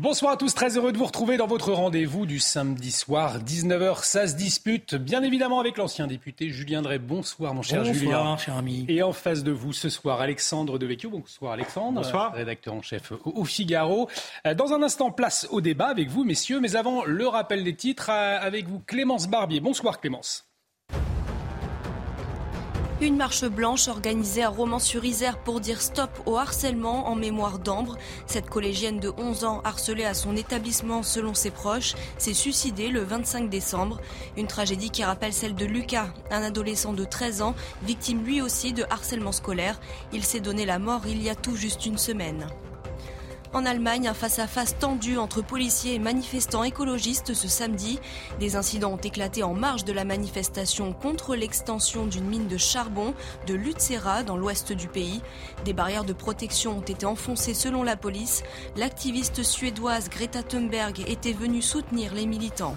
Bonsoir à tous, très heureux de vous retrouver dans votre rendez-vous du samedi soir, 19h, ça se dispute, bien évidemment avec l'ancien député Julien Drey. Bonsoir mon cher Julien. Bonsoir, cher ami. Et en face de vous ce soir, Alexandre Devecchio. Bonsoir Alexandre. Bonsoir. Rédacteur en chef au Figaro. Euh, dans un instant, place au débat avec vous, messieurs. Mais avant, le rappel des titres euh, avec vous, Clémence Barbier. Bonsoir Clémence. Une marche blanche organisée à Romans-sur-Isère pour dire stop au harcèlement en mémoire d'Ambre. Cette collégienne de 11 ans harcelée à son établissement selon ses proches s'est suicidée le 25 décembre. Une tragédie qui rappelle celle de Lucas, un adolescent de 13 ans, victime lui aussi de harcèlement scolaire. Il s'est donné la mort il y a tout juste une semaine. En Allemagne, un face-à-face tendu entre policiers et manifestants écologistes ce samedi. Des incidents ont éclaté en marge de la manifestation contre l'extension d'une mine de charbon de Lutzera dans l'ouest du pays. Des barrières de protection ont été enfoncées selon la police. L'activiste suédoise Greta Thunberg était venue soutenir les militants.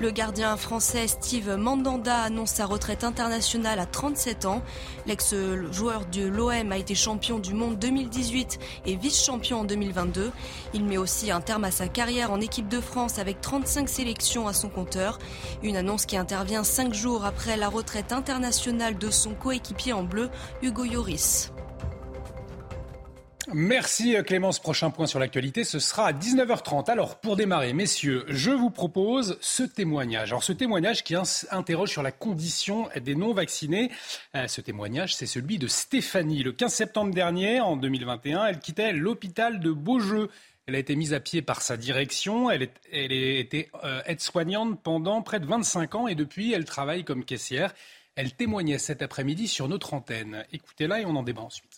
Le gardien français Steve Mandanda annonce sa retraite internationale à 37 ans. L'ex-joueur de l'OM a été champion du monde 2018 et vice-champion en 2022. Il met aussi un terme à sa carrière en équipe de France avec 35 sélections à son compteur. Une annonce qui intervient cinq jours après la retraite internationale de son coéquipier en bleu, Hugo Lloris. Merci Clémence. Prochain point sur l'actualité, ce sera à 19h30. Alors pour démarrer, messieurs, je vous propose ce témoignage. Alors ce témoignage qui interroge sur la condition des non-vaccinés. Euh, ce témoignage, c'est celui de Stéphanie. Le 15 septembre dernier, en 2021, elle quittait l'hôpital de Beaujeu. Elle a été mise à pied par sa direction. Elle, est, elle était euh, aide-soignante pendant près de 25 ans et depuis, elle travaille comme caissière. Elle témoignait cet après-midi sur notre antenne. Écoutez-la et on en débat ensuite.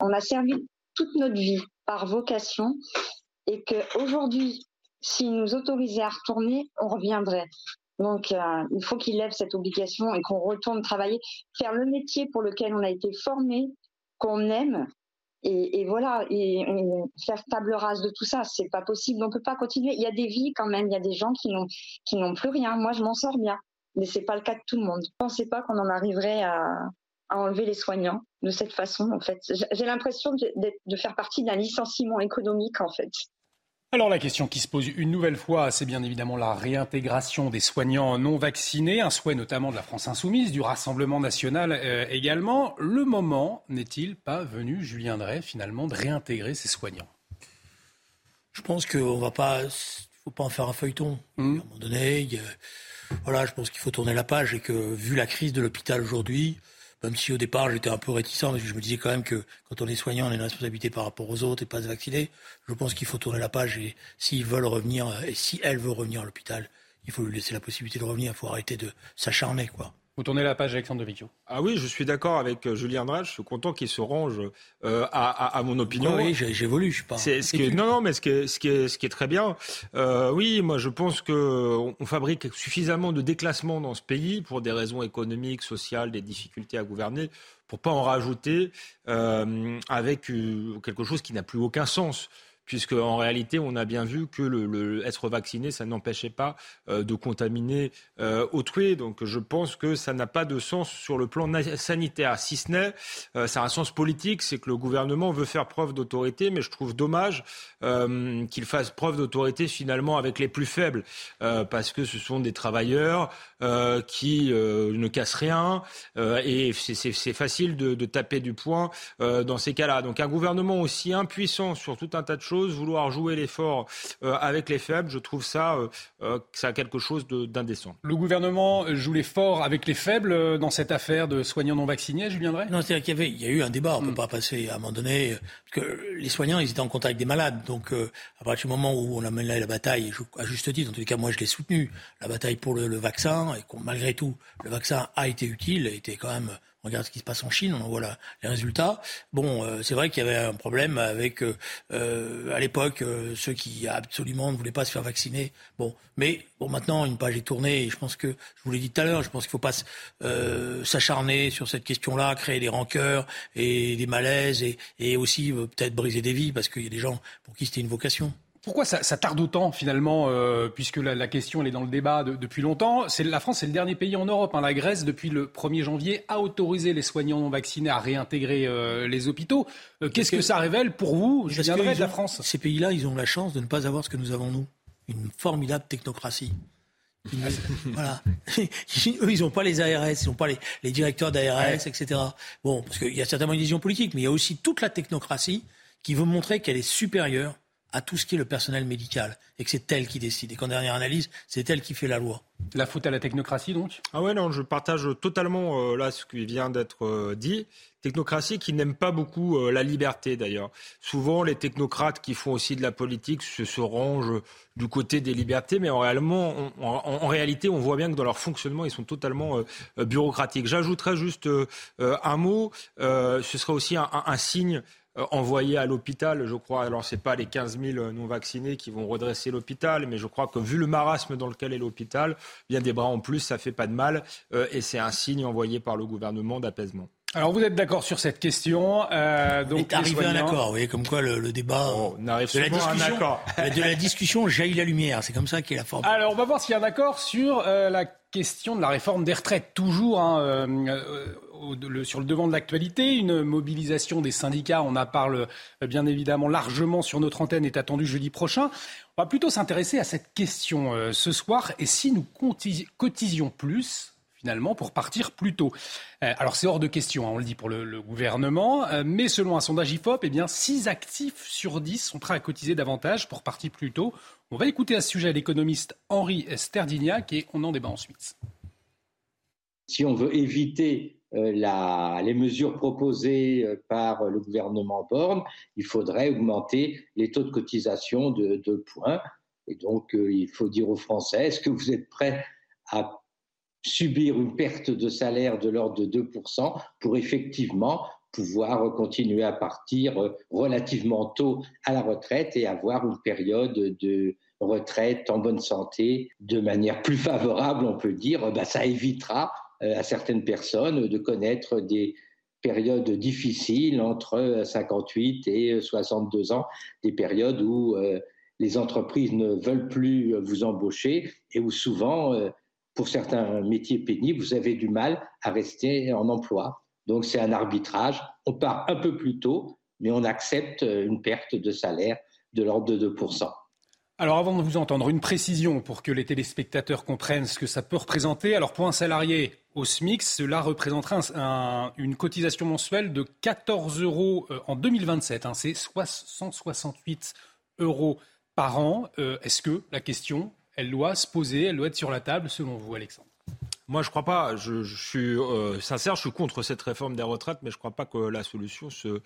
On a servi toute notre vie par vocation et qu'aujourd'hui, s'il nous autorisait à retourner, on reviendrait. Donc, euh, il faut qu'il lève cette obligation et qu'on retourne travailler, faire le métier pour lequel on a été formé, qu'on aime. Et, voilà, et, faire table rase de tout ça, c'est pas possible. On peut pas continuer. Il y a des vies quand même. Il y a des gens qui n'ont plus rien. Moi, je m'en sors bien, mais c'est pas le cas de tout le monde. Je pensais pas qu'on en arriverait à, à enlever les soignants de cette façon, en fait. J'ai l'impression de, faire partie d'un licenciement économique, en fait. Alors la question qui se pose une nouvelle fois, c'est bien évidemment la réintégration des soignants non vaccinés, un souhait notamment de la France insoumise, du Rassemblement national euh, également. Le moment n'est-il pas venu, Julien Drey, finalement, de réintégrer ces soignants? Je pense qu'on va pas, faut pas en faire un feuilleton. Mmh. À un moment donné, voilà, je pense qu'il faut tourner la page et que vu la crise de l'hôpital aujourd'hui, même si au départ j'étais un peu réticent, parce que je me disais quand même que quand on est soignant, on a une responsabilité par rapport aux autres et pas se vacciner. Je pense qu'il faut tourner la page et s'ils veulent revenir, et si elle veut revenir à l'hôpital, il faut lui laisser la possibilité de revenir. Il faut arrêter de s'acharner, quoi. Vous tournez la page, Alexandre de Ah oui, je suis d'accord avec euh, Julien Drage. Je suis content qu'il se range euh, à, mon opinion. Oui, j'évolue, je suis pas. Ce qui non, non, mais ce qui est, ce qui est, ce qui est très bien. Euh, oui, moi, je pense que on fabrique suffisamment de déclassements dans ce pays pour des raisons économiques, sociales, des difficultés à gouverner, pour pas en rajouter avec quelque chose qui n'a plus aucun sens puisque en réalité, on a bien vu que le, être vacciné, ça n'empêchait pas euh, de contaminer euh, autrui. Donc, je pense que ça n'a pas de sens sur le plan sanitaire. Si ce n'est, euh, ça a un sens politique, c'est que le gouvernement veut faire preuve d'autorité, mais je trouve dommage euh, qu'il fasse preuve d'autorité finalement avec les plus faibles, parce que ce sont des travailleurs qui ne cassent rien, et c'est facile de, de, taper du poing dans ces cas-là. Donc, un gouvernement aussi impuissant sur tout un tas de choses vouloir jouer l'effort euh, avec les faibles, je trouve ça, euh, euh, ça a quelque chose d'indécent. Le gouvernement joue l'effort avec les faibles dans cette affaire de soignants non vaccinés, Julien Drey? Non, c'est-à-dire qu'il y, avait, il y a eu un débat, on ne peut pas passer à un moment donné, parce que les soignants, ils étaient en contact avec des malades, donc à partir du moment où on a mené la bataille, à juste titre, en tout cas moi je l'ai soutenu, la bataille pour le, vaccin, et malgré tout, le vaccin a été utile, a été quand même On regarde ce qui se passe en Chine, on en voit les résultats. Bon, euh, c'est vrai qu'il y avait un problème avec, euh, à l'époque, ceux qui absolument ne voulaient pas se faire vacciner. Bon, mais bon, maintenant, une page est tournée et je pense que, je vous l'ai dit tout à l'heure, je pense qu'il ne faut pas s'acharner sur cette question-là, créer des rancœurs et des malaises et, et aussi peut-être briser des vies parce qu'il y a des gens pour qui c'était une vocation. Pourquoi ça, tarde autant finalement, euh, puisque la, question elle est dans le débat depuis longtemps c'est, La France, c'est le dernier pays en Europe. Hein. La Grèce, depuis le 1er janvier, a autorisé les soignants non vaccinés à réintégrer euh, les hôpitaux. Euh, qu'est-ce que, ça révèle pour vous viendrai de la France? Ces pays-là, ils ont la chance de ne pas avoir ce que nous avons nous, une formidable technocratie. voilà. Eux, ils n'ont pas les ARS, ils n'ont pas les, directeurs d'ARS, etc. Bon, parce qu'il y a certainement une vision politique, mais il y a aussi toute la technocratie qui veut montrer qu'elle est supérieure à tout ce qui est le personnel médical et que c'est elle qui décide et qu'en dernière analyse, c'est elle qui fait la loi. La faute à la technocratie donc? Ah ouais non, je partage totalement euh, là ce qui vient d'être euh, dit. Technocratie qui n'aime pas beaucoup euh, la liberté d'ailleurs. Souvent les technocrates qui font aussi de la politique se, se rangent du côté des libertés, mais en, réellement, en, réalité on voit bien que dans leur fonctionnement ils sont totalement bureaucratiques. J'ajouterais juste un mot, ce serait aussi un, un signe euh, envoyés à l'hôpital, je crois. Alors, ce n'est pas les 15 000 non vaccinés qui vont redresser l'hôpital, mais je crois que vu le marasme dans lequel est l'hôpital, bien des bras en plus, ça fait pas de mal. Euh, et c'est un signe envoyé par le gouvernement d'apaisement. Alors vous êtes d'accord sur cette question euh, donc arrivé à un accord, vous voyez comme quoi le, débat oh, on arrive de, la discussion, de la discussion jaillit la lumière, c'est comme ça qu'est la forme. Alors on va voir s'il y a un accord sur euh, la question de la réforme des retraites, toujours hein, euh, sur le devant de l'actualité. Une mobilisation des syndicats, on en parle euh, bien évidemment largement sur notre antenne, est attendue jeudi prochain. On va plutôt s'intéresser à cette question euh, ce soir. Et si nous cotisions plus finalement pour partir plus tôt. Euh, alors c'est hors de question, hein, on le dit pour le, gouvernement, mais selon un sondage IFOP, eh bien 6 actifs sur 10 sont prêts à cotiser davantage pour partir plus tôt. On va écouter à ce sujet l'économiste Henri Sterdignac et on en débat ensuite. Si on veut éviter la, les mesures proposées euh, par le gouvernement Borne, il faudrait augmenter les taux de cotisation de 2 points. Et donc, euh, il faut dire aux Français, est-ce que vous êtes prêts à subir une perte de salaire de l'ordre de 2% pour effectivement pouvoir continuer à partir relativement tôt à la retraite et avoir une période de retraite en bonne santé de manière plus favorable, on peut dire, ben, ça évitera euh, à certaines personnes de connaître des périodes difficiles entre 58 et 62 ans, des périodes où euh, les entreprises ne veulent plus vous embaucher et où souvent, euh, pour certains métiers pénibles, vous avez du mal à rester en emploi. Donc c'est un arbitrage. On part un peu plus tôt, mais on accepte une perte de salaire de l'ordre de 2%. Alors avant de vous entendre, une précision pour que les téléspectateurs comprennent ce que ça peut représenter. Alors pour un salarié au SMIC, cela représenterait une cotisation mensuelle de 14 euros euh, en 2027. Hein. c'est 168 euros par an. Euh, est-ce que la question, elle doit se poser, elle doit être sur la table selon vous, Alexandre? Moi, je ne crois pas. Je, suis euh, sincère, je suis contre cette réforme des retraites, mais je ne crois pas que la solution se,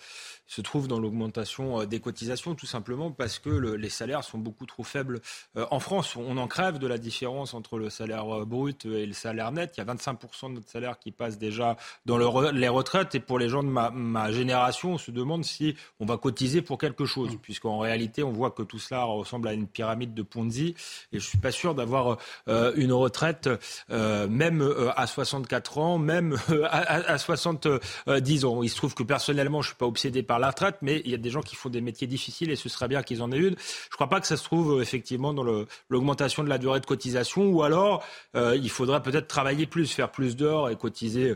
se trouve dans l'augmentation euh, des cotisations, tout simplement parce que les salaires sont beaucoup trop faibles euh, en France. On en crève de la différence entre le salaire brut et le salaire net. Il y a 25% de notre salaire qui passe déjà dans les retraites. Et pour les gens de ma, ma, génération, on se demande si on va cotiser pour quelque chose, mmh. puisqu'en réalité, on voit que tout cela ressemble à une pyramide de Ponzi. Et je ne suis pas sûr d'avoir une retraite, même même euh, à 64 ans, même euh, à, 70 ans. Il se trouve que personnellement, je suis pas obsédé par la retraite, mais il y a des gens qui font des métiers difficiles et ce serait bien qu'ils en aient une. Je crois pas que ça se trouve euh, effectivement dans l'augmentation de la durée de cotisation, ou alors il faudrait peut-être travailler plus, faire plus d'heures et cotiser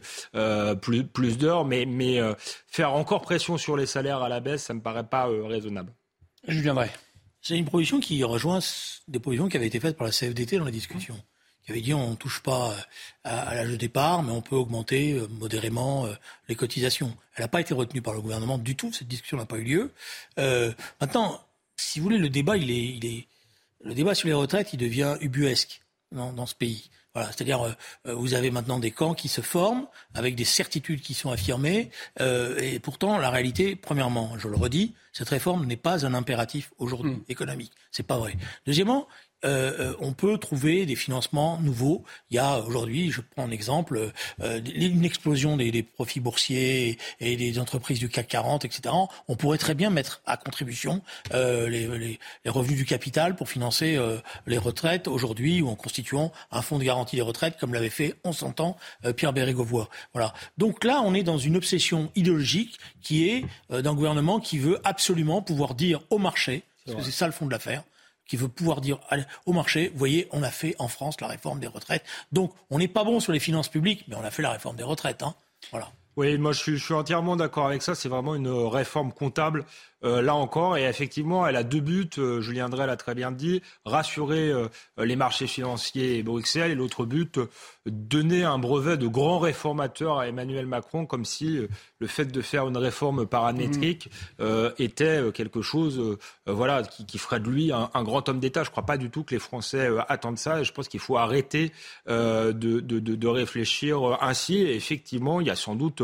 plus, plus d'heures, mais, mais faire encore pression sur les salaires à la baisse, ça me paraît pas raisonnable. Je viendrai. C'est une proposition qui rejoint des propositions qui avaient été faites par la CFDT dans la discussion qui avait dit on ne touche pas euh, à, l'âge de départ, mais on peut augmenter euh, modérément euh, les cotisations. Elle n'a pas été retenue par le gouvernement du tout, cette discussion n'a pas eu lieu. maintenant, si vous voulez, le débat, il est, il est, le débat sur les retraites, il devient ubuesque dans, dans ce pays. Voilà, c'est-à-dire, vous avez maintenant des camps qui se forment avec des certitudes qui sont affirmées, et pourtant, la réalité, premièrement, je le redis, cette réforme n'est pas un impératif aujourd'hui mmh. économique. C'est pas vrai. Deuxièmement, on peut trouver des financements nouveaux. Il y a aujourd'hui, je prends un exemple, une explosion des, profits boursiers et des entreprises du CAC 40, etc. On pourrait très bien mettre à contribution les, revenus du capital pour financer les retraites aujourd'hui ou en constituant un fonds de garantie des retraites comme l'avait fait on s'entend Pierre Bérégovoy. Voilà. Donc là, on est dans une obsession idéologique qui est d'un gouvernement qui veut absolument pouvoir dire au marché, parce que c'est ça le fond de l'affaire, qui veut pouvoir dire au marché, voyez, on a fait en France la réforme des retraites. Donc, on n'est pas bon sur les finances publiques, mais on a fait la réforme des retraites. Hein. Voilà. Oui, moi je suis, je suis entièrement d'accord avec ça. C'est vraiment une réforme comptable euh, là encore. Et effectivement, elle a deux buts. Euh, Julien Drey l'a très bien dit rassurer euh, les marchés financiers et Bruxelles. Et l'autre but, donner un brevet de grand réformateur à Emmanuel Macron, comme si le fait de faire une réforme paramétrique mmh. était quelque chose voilà, qui, ferait de lui un, grand homme d'État. Je ne crois pas du tout que les Français attendent ça. Et je pense qu'il faut arrêter de, de, de, réfléchir ainsi. Et effectivement, il y a sans doute,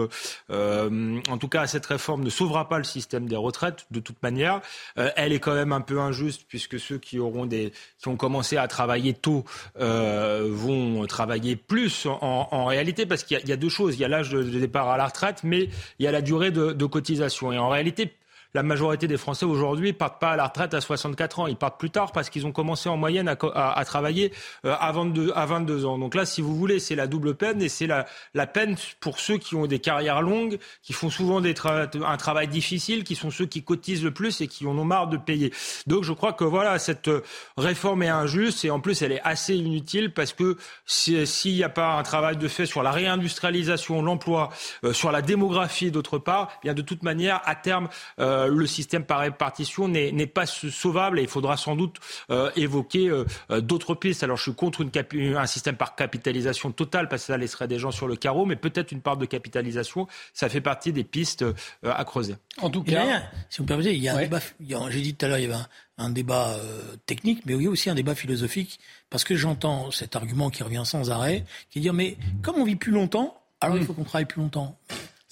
en tout cas, cette réforme ne sauvera pas le système des retraites de toute manière. Euh, elle est quand même un peu injuste puisque ceux qui auront des, qui ont commencé à travailler tôt euh, vont travailler plus en, réalité parce qu'il y, a deux choses. Il y a l'âge de, départ à la retraite, mais il y a la durée de, de cotisation. Et en réalité, la majorité des Français aujourd'hui partent pas à la retraite à 64 ans. Ils partent plus tard parce qu'ils ont commencé en moyenne à, travailler euh, à 22, à 22 ans. Donc là, si vous voulez, c'est la double peine et c'est la, la peine pour ceux qui ont des carrières longues, qui font souvent des un travail difficile, qui sont ceux qui cotisent le plus et qui en ont marre de payer. Donc je crois que voilà, cette euh, réforme est injuste et en plus elle est assez inutile parce que s'il n'y a pas un travail de fait sur la réindustrialisation, l'emploi, euh, sur la démographie d'autre part, eh bien de toute manière, à terme, euh, le système par répartition n'est pas sauvable et il faudra sans doute euh, évoquer euh, d'autres pistes. Alors je suis contre une un système par capitalisation totale parce que ça laisserait des gens sur le carreau, mais peut-être une part de capitalisation, ça fait partie des pistes à creuser. En tout cas, si vous me permettez, il y a un débat. J'ai dit tout à l'heure, il y avait un, débat technique, mais il y a aussi un débat philosophique, parce que j'entends cet argument qui revient sans arrêt, qui est de dire, mais comme on vit plus longtemps, alors il faut qu'on travaille plus longtemps.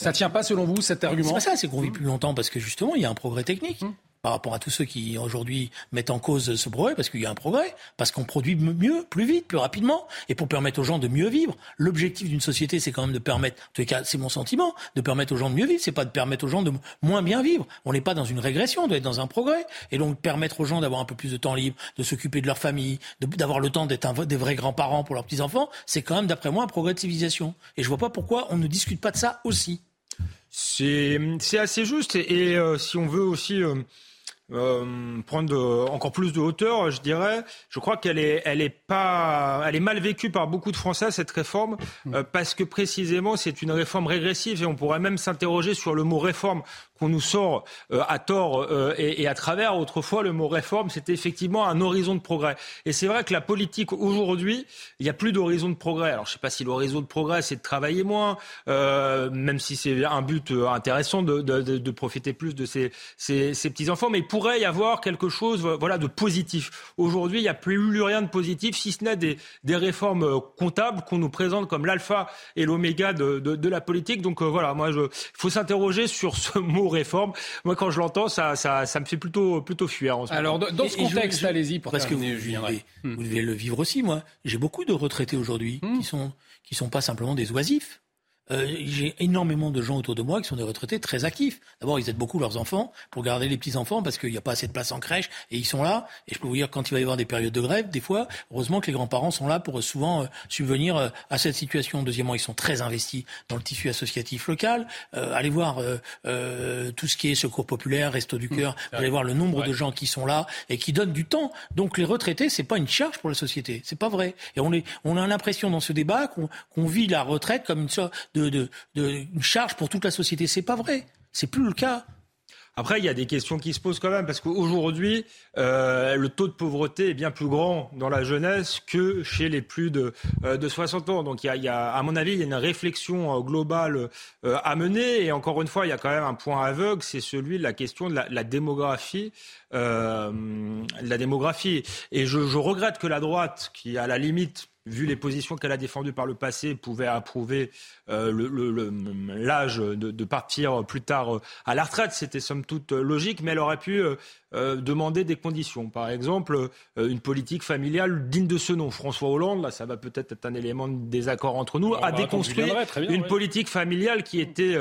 Ça tient pas selon vous cet argument C'est pas ça, c'est qu'on vit plus longtemps parce que justement il y a un progrès technique. Hum. Par rapport à tous ceux qui aujourd'hui mettent en cause ce progrès, parce qu'il y a un progrès, parce qu'on produit mieux, plus vite, plus rapidement, et pour permettre aux gens de mieux vivre. L'objectif d'une société, c'est quand même de permettre, en tout cas, c'est mon sentiment, de permettre aux gens de mieux vivre. C'est pas de permettre aux gens de moins bien vivre. On n'est pas dans une régression, on doit être dans un progrès. Et donc permettre aux gens d'avoir un peu plus de temps libre, de s'occuper de leur famille, d'avoir le temps d'être des vrais grands-parents pour leurs petits enfants, c'est quand même, d'après moi, un progrès de civilisation. Et je vois pas pourquoi on ne discute pas de ça aussi. C'est assez juste. Et, euh, si on veut aussi euh, euh, prendre encore plus de hauteur, je dirais, je crois qu'elle est, elle est est mal vécue par beaucoup de Français cette réforme, parce que précisément c'est une réforme régressive et on pourrait même s'interroger sur le mot réforme qu'on nous sort euh, à tort euh, et, à travers. Autrefois, le mot réforme, c'était effectivement un horizon de progrès. Et c'est vrai que la politique, aujourd'hui, il n'y a plus d'horizon de progrès. Alors, je ne sais pas si l'horizon de progrès, c'est de travailler moins, euh, même si c'est un but intéressant de, de, de, profiter plus de ces, ces, ces petits-enfants. Mais il pourrait y avoir quelque chose voilà, de positif. Aujourd'hui, il n'y a plus rien de positif, si ce n'est des, des réformes comptables qu'on nous présente comme l'alpha et l'oméga de, la politique. Donc voilà, moi, il faut s'interroger sur ce mot réforme. Moi, quand je l'entends, ça, ça, ça, me fait plutôt, plutôt fuir. En ce Alors, dans ce contexte, allez-y pour parce que vous, vous devez le vivre aussi. Moi, j'ai beaucoup de retraités aujourd'hui hmm. qui sont qui sont pas simplement des oisifs. Euh, j'ai énormément de gens autour de moi qui sont des retraités très actifs. D'abord, ils aident beaucoup leurs enfants pour garder les petits-enfants parce qu'il n'y a pas assez de place en crèche et ils sont là. Et je peux vous dire, quand il va y avoir des périodes de grève, des fois, heureusement que les grands-parents sont là pour souvent euh, subvenir euh, à cette situation. Deuxièmement, ils sont très investis dans le tissu associatif local. allez voir tout ce qui est secours populaire, resto du cœur. Vous allez voir le nombre de gens qui sont là et qui donnent du temps. Donc les retraités, c'est pas une charge pour la société. C'est pas vrai. Et on, est, on a l'impression dans ce débat qu'on vit la retraite comme une sorte de une charge pour toute la société. C'est pas vrai. C'est plus le cas. Après, il y a des questions qui se posent quand même, parce qu'aujourd'hui, euh, le taux de pauvreté est bien plus grand dans la jeunesse que chez les plus de, euh, de 60 ans. Donc, il y, a, à mon avis, il y a une réflexion euh, globale à mener. Et encore une fois, il y a quand même un point aveugle, c'est celui de la question de la, démographie. la démographie. Et je, je regrette que la droite, qui à la limite vu les positions qu'elle a défendues par le passé, pouvait approuver l'âge de, partir plus tard à la retraite. C'était somme toute logique, mais elle aurait pu demander des conditions. Par exemple, une politique familiale digne de ce nom. François Hollande, là, ça va peut-être être un élément de désaccord entre nous, a déconstruit une politique familiale qui était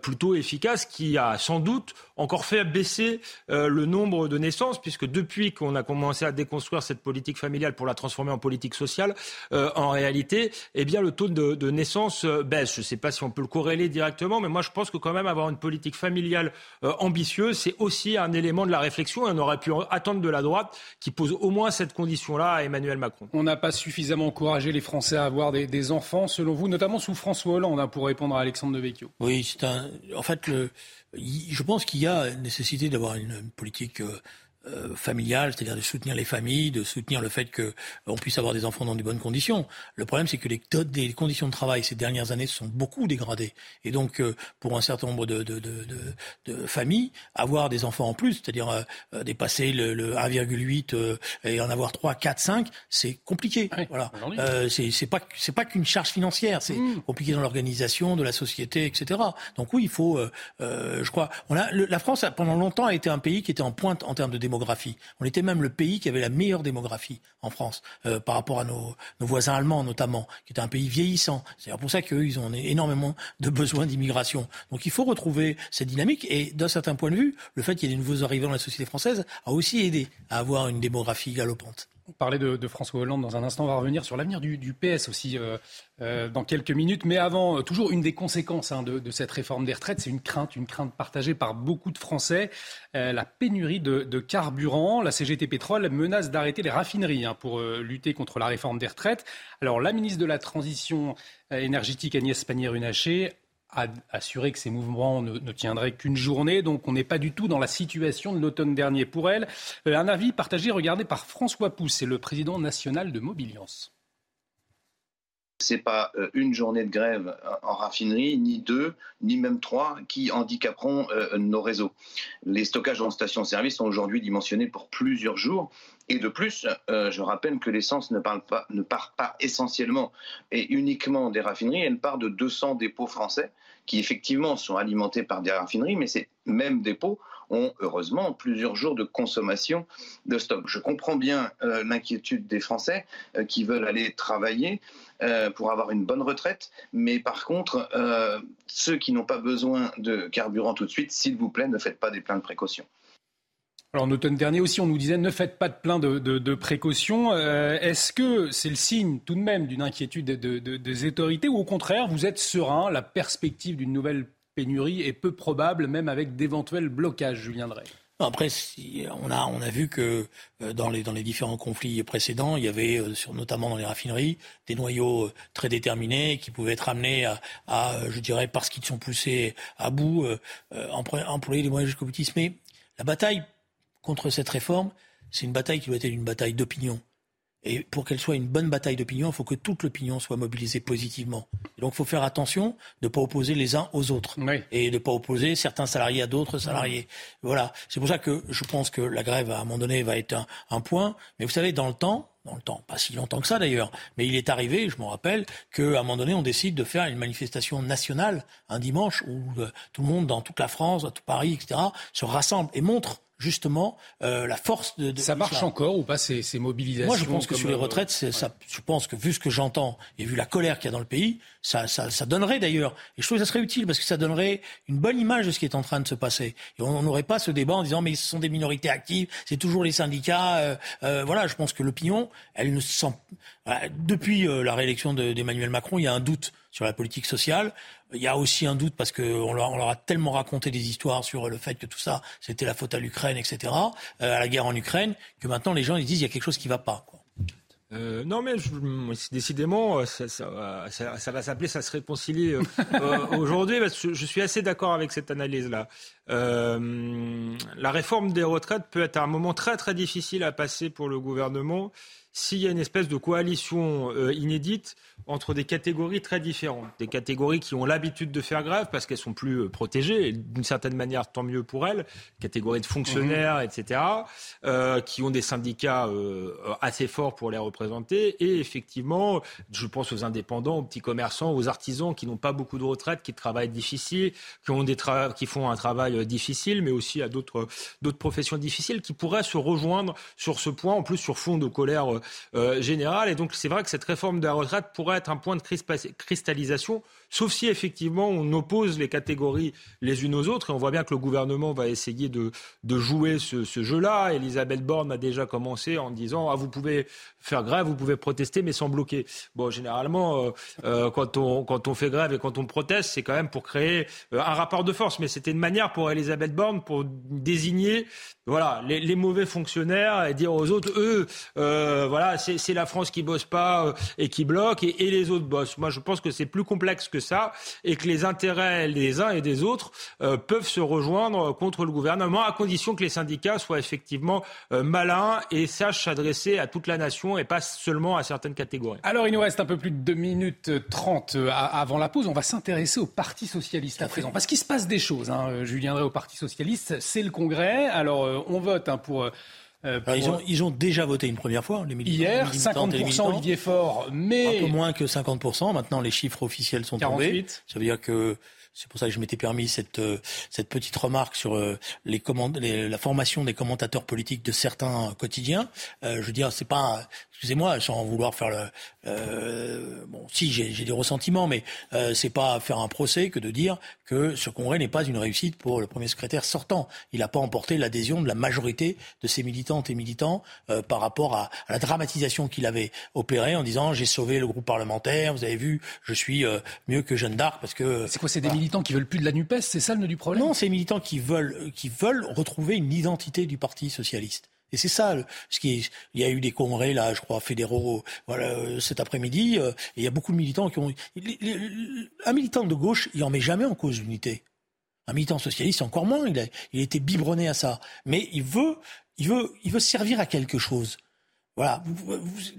plutôt efficace, qui a sans doute encore fait baisser le nombre de naissances, puisque depuis qu'on a commencé à déconstruire cette politique familiale pour la transformer en politique sociale, euh, en réalité, eh bien, le taux de, naissance euh, baisse. Je ne sais pas si on peut le corréler directement, mais moi, je pense que quand même avoir une politique familiale euh, ambitieuse, c'est aussi un élément de la réflexion. Et on aurait pu attendre de la droite qui pose au moins cette condition-là à Emmanuel Macron. On n'a pas suffisamment encouragé les Français à avoir des, enfants, selon vous, notamment sous François Hollande, hein, pour répondre à Alexandre Devecchio. Oui, c'est un. En fait, le... je pense qu'il y a nécessité d'avoir une, politique. Euh, familiale, c'est-à-dire de soutenir les familles, de soutenir le fait que on puisse avoir des enfants dans de bonnes conditions. Le problème, c'est que les, les, conditions de travail ces dernières années se sont beaucoup dégradées. Et donc, euh, pour un certain nombre de, de, de, de, familles, avoir des enfants en plus, c'est-à-dire euh, dépasser le, le 1,8 et en avoir 3, 4, 5, c'est compliqué. voilà. c'est pas c'est pas qu'une charge financière, c'est mmh. compliqué dans l'organisation de la société, etc. Donc oui, il faut, je crois, on a la France pendant longtemps a été un pays qui était en pointe en termes de démographie On était même le pays qui avait la meilleure démographie en France euh, par rapport à nos, voisins allemands notamment, qui était un pays vieillissant. C'est pour ça qu'eux, ils ont énormément de besoins d'immigration. Donc il faut retrouver cette dynamique et d'un certain point de vue, le fait qu'il y ait des nouveaux arrivants dans la société française a aussi aidé à avoir une démographie galopante. On parlait de, François Hollande dans un instant. On va revenir sur l'avenir du, PS aussi euh, euh, dans quelques minutes. Mais avant, euh, toujours une des conséquences hein, de, cette réforme des retraites, c'est une crainte, une crainte partagée par beaucoup de Français, la pénurie de, carburant. La CGT Pétrole menace d'arrêter les raffineries hein, pour lutter contre la réforme des retraites. Alors la ministre de la Transition énergétique Agnès Pannier-Runacher a assuré que ces mouvements ne, tiendraient qu'une journée, donc on n'est pas du tout dans la situation de l'automne dernier pour elle. Euh, un avis partagé, regardé par François Pousse, c'est le président national de Mobiliance. C'est pas euh, une journée de grève en raffinerie, ni deux, ni même trois qui handicaperont euh, nos réseaux. Les stockages en station-service sont aujourd'hui dimensionnés pour plusieurs jours. Et de plus, je rappelle que l'essence ne, part pas essentiellement et uniquement des raffineries, elle part de 200 dépôts français qui effectivement sont alimentés par des raffineries, mais ces mêmes dépôts ont heureusement plusieurs jours de consommation de stock. Je comprends bien euh, l'inquiétude des Français euh, qui veulent aller travailler euh, pour avoir une bonne retraite, mais par contre, ceux qui n'ont pas besoin de carburant tout de suite, s'il vous plaît, ne faites pas des pleins de précautions. Alors, en automne dernier aussi, on nous disait ne faites pas de plein de, précautions. Euh, est-ce que c'est le signe tout de même d'une inquiétude des autorités ou au contraire, vous êtes serein La perspective d'une nouvelle pénurie est peu probable, même avec d'éventuels blocages, Julien Drey? Après, on, a, vu que euh, dans les, différents conflits précédents, il y avait, euh, notamment dans les raffineries, des noyaux très déterminés qui pouvaient être amenés à, je dirais, parce qu'ils sont poussés à bout, employer les moyens jusqu'au boutisme. Mais la bataille contre cette réforme, c'est une bataille qui doit être une bataille d'opinion. Et pour qu'elle soit une bonne bataille d'opinion, il faut que toute l'opinion soit mobilisée positivement. donc il faut faire attention de ne pas opposer les uns aux autres. Et de ne pas opposer certains salariés à d'autres salariés. Voilà. C'est pour ça que je pense que la grève, à un moment donné, va être un, point. Mais vous savez, dans le temps, dans le temps, pas si longtemps que ça d'ailleurs, mais il est arrivé, je me rappelle, qu'à un moment donné, on décide de faire une manifestation nationale un dimanche où euh, tout le monde, dans toute la France, dans tout Paris, etc., se rassemble et montre justement euh, la force de, de ça marche encore ou pas ces, ces, mobilisations Moi, je pense que sur les retraites, ça, je pense que vu ce que j'entends et vu la colère qu'il y a dans le pays, ça, ça, ça donnerait d'ailleurs. Et je trouve que ça serait utile parce que ça donnerait une bonne image de ce qui est en train de se passer. On n'aurait pas ce débat en disant mais ce sont des minorités actives, c'est toujours les syndicats. Euh, euh voilà, je pense que l'opinion, elle ne sent. depuis la réélection d'Emmanuel Macron, il y a un doute sur la politique sociale. Il y a aussi un doute parce qu'on leur, on leur a tellement raconté des histoires sur le fait que tout ça, c'était la faute à l'Ukraine, etc., euh, à la guerre en Ukraine, que maintenant les gens ils disent il y a quelque chose qui ne va pas. Quoi. Euh, non, mais décidément, euh, ça, ça, ça, va s'appeler, ça se réconcilie aujourd'hui. Je, je, suis assez d'accord avec cette analyse-là. la réforme des retraites peut être un moment très très difficile à passer pour le gouvernement s'il y a une espèce de coalition euh, inédite entre des catégories très différentes. Des catégories qui ont l'habitude de faire grève parce qu'elles sont plus euh, protégées, et d'une certaine manière, tant mieux pour elles, catégories de fonctionnaires, mhm. etc., euh, qui ont des syndicats euh, assez forts pour les représenter, et effectivement, je pense aux indépendants, aux petits commerçants, aux artisans qui n'ont pas beaucoup de retraite, qui travaillent difficile, qui, ont des qui font un travail difficile, mais aussi à d'autres professions difficiles, qui pourraient se rejoindre sur ce point, en plus sur fond de colère générale. Et donc, c'est vrai que cette réforme de la retraite pourrait être un point de cristallisation, sauf si effectivement on oppose les catégories les unes aux autres. Et on voit bien que le gouvernement va essayer de, de jouer ce, jeu-là. Elisabeth Borne a déjà commencé en disant ah, vous pouvez faire grève, vous pouvez protester, mais sans bloquer. Bon, généralement, euh, euh, quand, on, quand on fait grève et quand on proteste, c'est quand même pour créer euh, un rapport de force. Mais c'était une manière pour Elisabeth Borne pour désigner voilà, les, mauvais fonctionnaires et dire aux autres, eux, euh, voilà, c'est la France qui bosse pas euh, et qui bloque et, les autres bossent. Moi, je pense que c'est plus complexe que ça et que les intérêts des uns et des autres euh, peuvent se rejoindre contre le gouvernement à condition que les syndicats soient effectivement euh, malins et sachent s'adresser à toute la nation et pas seulement à certaines catégories. Alors, il nous reste un peu plus de 2 minutes 30 avant la pause. On va s'intéresser au Parti socialiste à présent parce qu'il se passe des choses. Hein. Julien au Parti socialiste, c'est le Congrès. Alors euh, on vote hein, pour. Euh, ils, ont, déjà voté une première fois, les militants. Hier, 50% Olivier Faure, mais. Un peu moins que 50%. Maintenant, les chiffres officiels sont 48. tombés. Ça veut dire que c'est pour ça que je m'étais permis cette, euh, cette petite remarque sur les, les la formation des commentateurs politiques de certains quotidiens. je veux dire, c'est pas excusez-moi, sans vouloir faire le. Euh, bon, si j'ai des ressentiments, mais euh, c'est pas faire un procès que de dire que ce congrès n'est pas une réussite pour le premier secrétaire sortant. Il n'a pas emporté l'adhésion de la majorité de ses militantes et militants euh, par rapport à, à, la dramatisation qu'il avait opérée en disant j'ai sauvé le groupe parlementaire, vous avez vu, je suis euh, mieux que Jeanne d'Arc parce que. C'est quoi C'est des militants qui veulent plus de la Nupes C'est ça le nœud du problème? Non, c'est des militants qui veulent qui veulent retrouver une identité du Parti socialiste. Et c'est ça, ce qui il y a eu des congrès là, je crois, fédéraux, voilà, euh, cet après-midi. Euh, et il y a beaucoup de militants qui ont. un militant de gauche, il en met jamais en cause l'unité. Un militant socialiste, encore moins. Il a, il a été biberonné à ça. Mais il veut, il veut, il veut servir à quelque chose. Voilà,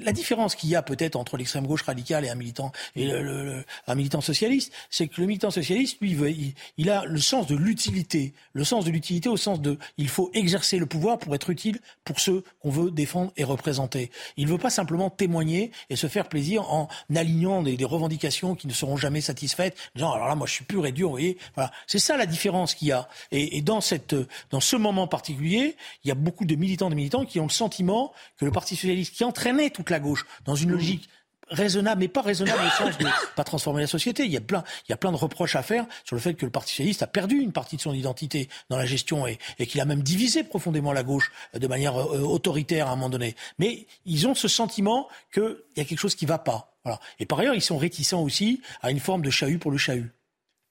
la différence qu'il y a peut-être entre l'extrême gauche radicale et un militant et le, un militant socialiste, c'est que le militant socialiste, lui, il, il, a le sens de l'utilité, le sens de l'utilité au sens de, il faut exercer le pouvoir pour être utile pour ceux qu'on veut défendre et représenter. Il ne veut pas simplement témoigner et se faire plaisir en alignant des, des revendications qui ne seront jamais satisfaites, disant alors là, moi, je suis pur et dur, vous voyez. Voilà, c'est ça la différence qu'il y a. Et, et, dans cette, dans ce moment particulier, il y a beaucoup de militants, de militants qui ont le sentiment que le parti qui entraînait toute la gauche dans une logique raisonnable, mais pas raisonnable au sens de pas transformer la société. Il y a plein, il y a plein de reproches à faire sur le fait que le Parti socialiste a perdu une partie de son identité dans la gestion et, et qu'il a même divisé profondément la gauche de manière euh, autoritaire à un moment donné. Mais ils ont ce sentiment qu'il y a quelque chose qui va pas. Voilà. Et par ailleurs, ils sont réticents aussi à une forme de chahut pour le chahut.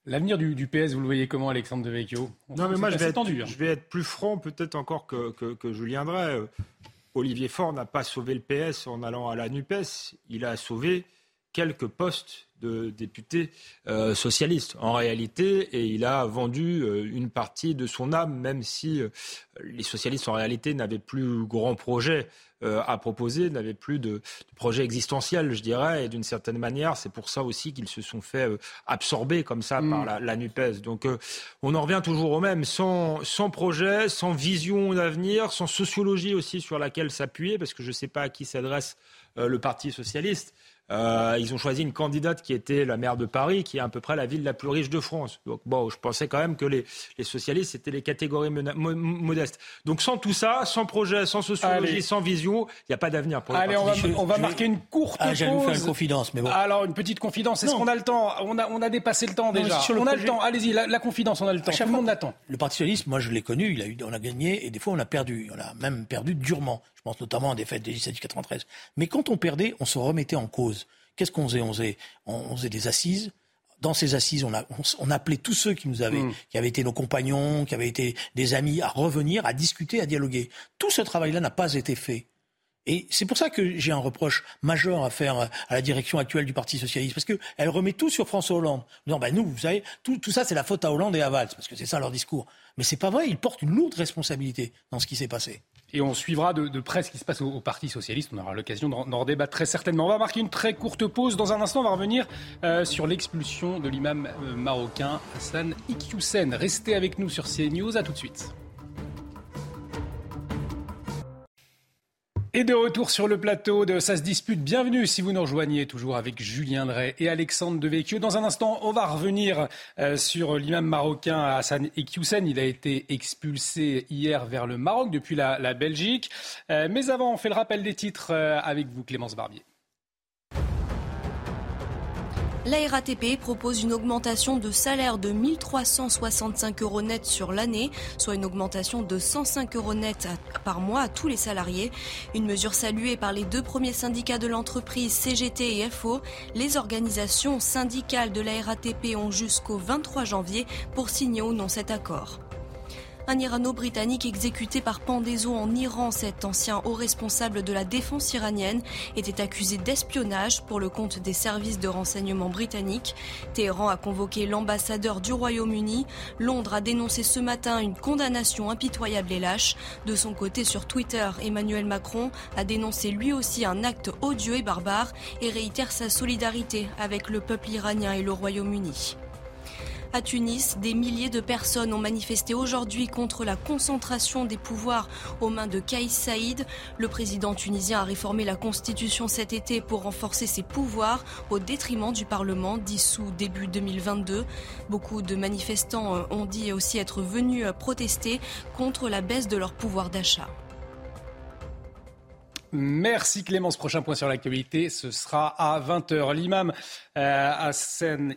L'avenir du, PS, vous le voyez comment, Alexandre Devecchio? Non, mais moi, je vais, être, hein. je vais, être, plus franc peut-être encore que, que, que Julien Drey. Olivier Faure n'a pas sauvé le PS en allant à la NUPES, il a sauvé quelques postes de députés euh, socialistes en réalité et il a vendu euh, une partie de son âme même si euh, les socialistes en réalité n'avaient plus grand projet à proposer, n'avaient plus de, projet existentiel je dirais et d'une certaine manière c'est pour ça aussi qu'ils se sont fait absorber comme ça par mm. la, NUPES. Donc on en revient toujours au même, sans, sans projet, sans vision d'avenir, sans sociologie aussi sur laquelle s'appuyer parce que je ne sais pas à qui s'adresse le Parti socialiste. Euh, ils ont choisi une candidate qui était la maire de Paris, qui est à peu près la ville la plus riche de France. Donc bon, je pensais quand même que les, les socialistes c'était les catégories modestes. Donc sans tout ça, sans projet, sans sociologie, sans vision, il n'y a pas d'avenir pour Allez, on va, on va marquer une courte ah, pause. Vous faire une confidence, mais bon. Alors une petite confidence. Est-ce qu'on a le temps? On a, on a dépassé le temps déjà. on a le temps. Allez-y, la, confidence, on a le temps. Tout le monde l'attend. Le Parti socialiste, moi je l'ai connu. Il a eu, on a gagné et des fois on a perdu. On a même perdu durement. Je pense notamment à des fêtes législatives 93. Mais quand on perdait, on se remettait en cause. Qu'est-ce qu'on faisait? On faisait, on faisait des assises. Dans ces assises, on, a, on, appelait tous ceux qui nous avaient, mm. qui avaient été nos compagnons, qui avaient été des amis, à revenir, à discuter, à dialoguer. Tout ce travail-là n'a pas été fait. Et c'est pour ça que j'ai un reproche majeur à faire à la direction actuelle du Parti socialiste, parce qu'elle remet tout sur François Hollande. Non, ben nous, vous savez, tout, tout ça c'est la faute à Hollande et à Valls, parce que c'est ça leur discours. Mais c'est pas vrai, ils portent une lourde responsabilité dans ce qui s'est passé. Et on suivra de, près ce qui se passe au, Parti socialiste. On aura l'occasion d'en redébattre très certainement. On va marquer une très courte pause. Dans un instant, on va revenir euh, sur l'expulsion de l'imam euh, marocain Hassan Iqiyoussen. Restez avec nous sur CNews. À tout de suite. Et de retour sur le plateau de Ça se dispute, bienvenue si vous nous rejoignez toujours avec Julien Drey et Alexandre Devecchio. Dans un instant, on va revenir euh, sur l'imam marocain Hassan Ekioussen. Il a été expulsé hier vers le Maroc depuis la, Belgique. Euh, mais avant, on fait le rappel des titres euh, avec vous, Clémence Barbier. La RATP propose une augmentation de salaire de 1365 euros net sur l'année, soit une augmentation de 105 euros net par mois à tous les salariés. Une mesure saluée par les deux premiers syndicats de l'entreprise, CGT et FO. Les organisations syndicales de la RATP ont jusqu'au 23 janvier pour signer ou non cet accord. Un Irano-Britannique exécuté par pendaison en Iran, cet ancien haut responsable de la défense iranienne, était accusé d'espionnage pour le compte des services de renseignement britanniques. Téhéran a convoqué l'ambassadeur du Royaume-Uni. Londres a dénoncé ce matin une condamnation impitoyable et lâche. De son côté, sur Twitter, Emmanuel Macron a dénoncé lui aussi un acte odieux et barbare et réitère sa solidarité avec le peuple iranien et le Royaume-Uni. À Tunis, des milliers de personnes ont manifesté aujourd'hui contre la concentration des pouvoirs aux mains de Kais Saïd. Le président tunisien a réformé la constitution cet été pour renforcer ses pouvoirs au détriment du Parlement dissous début 2022. Beaucoup de manifestants euh, ont dit aussi être venus euh, protester contre la baisse de leur pouvoir d'achat. Merci Clémence. Prochain point sur l'actualité, ce sera à 20h. L'imam euh, Hassan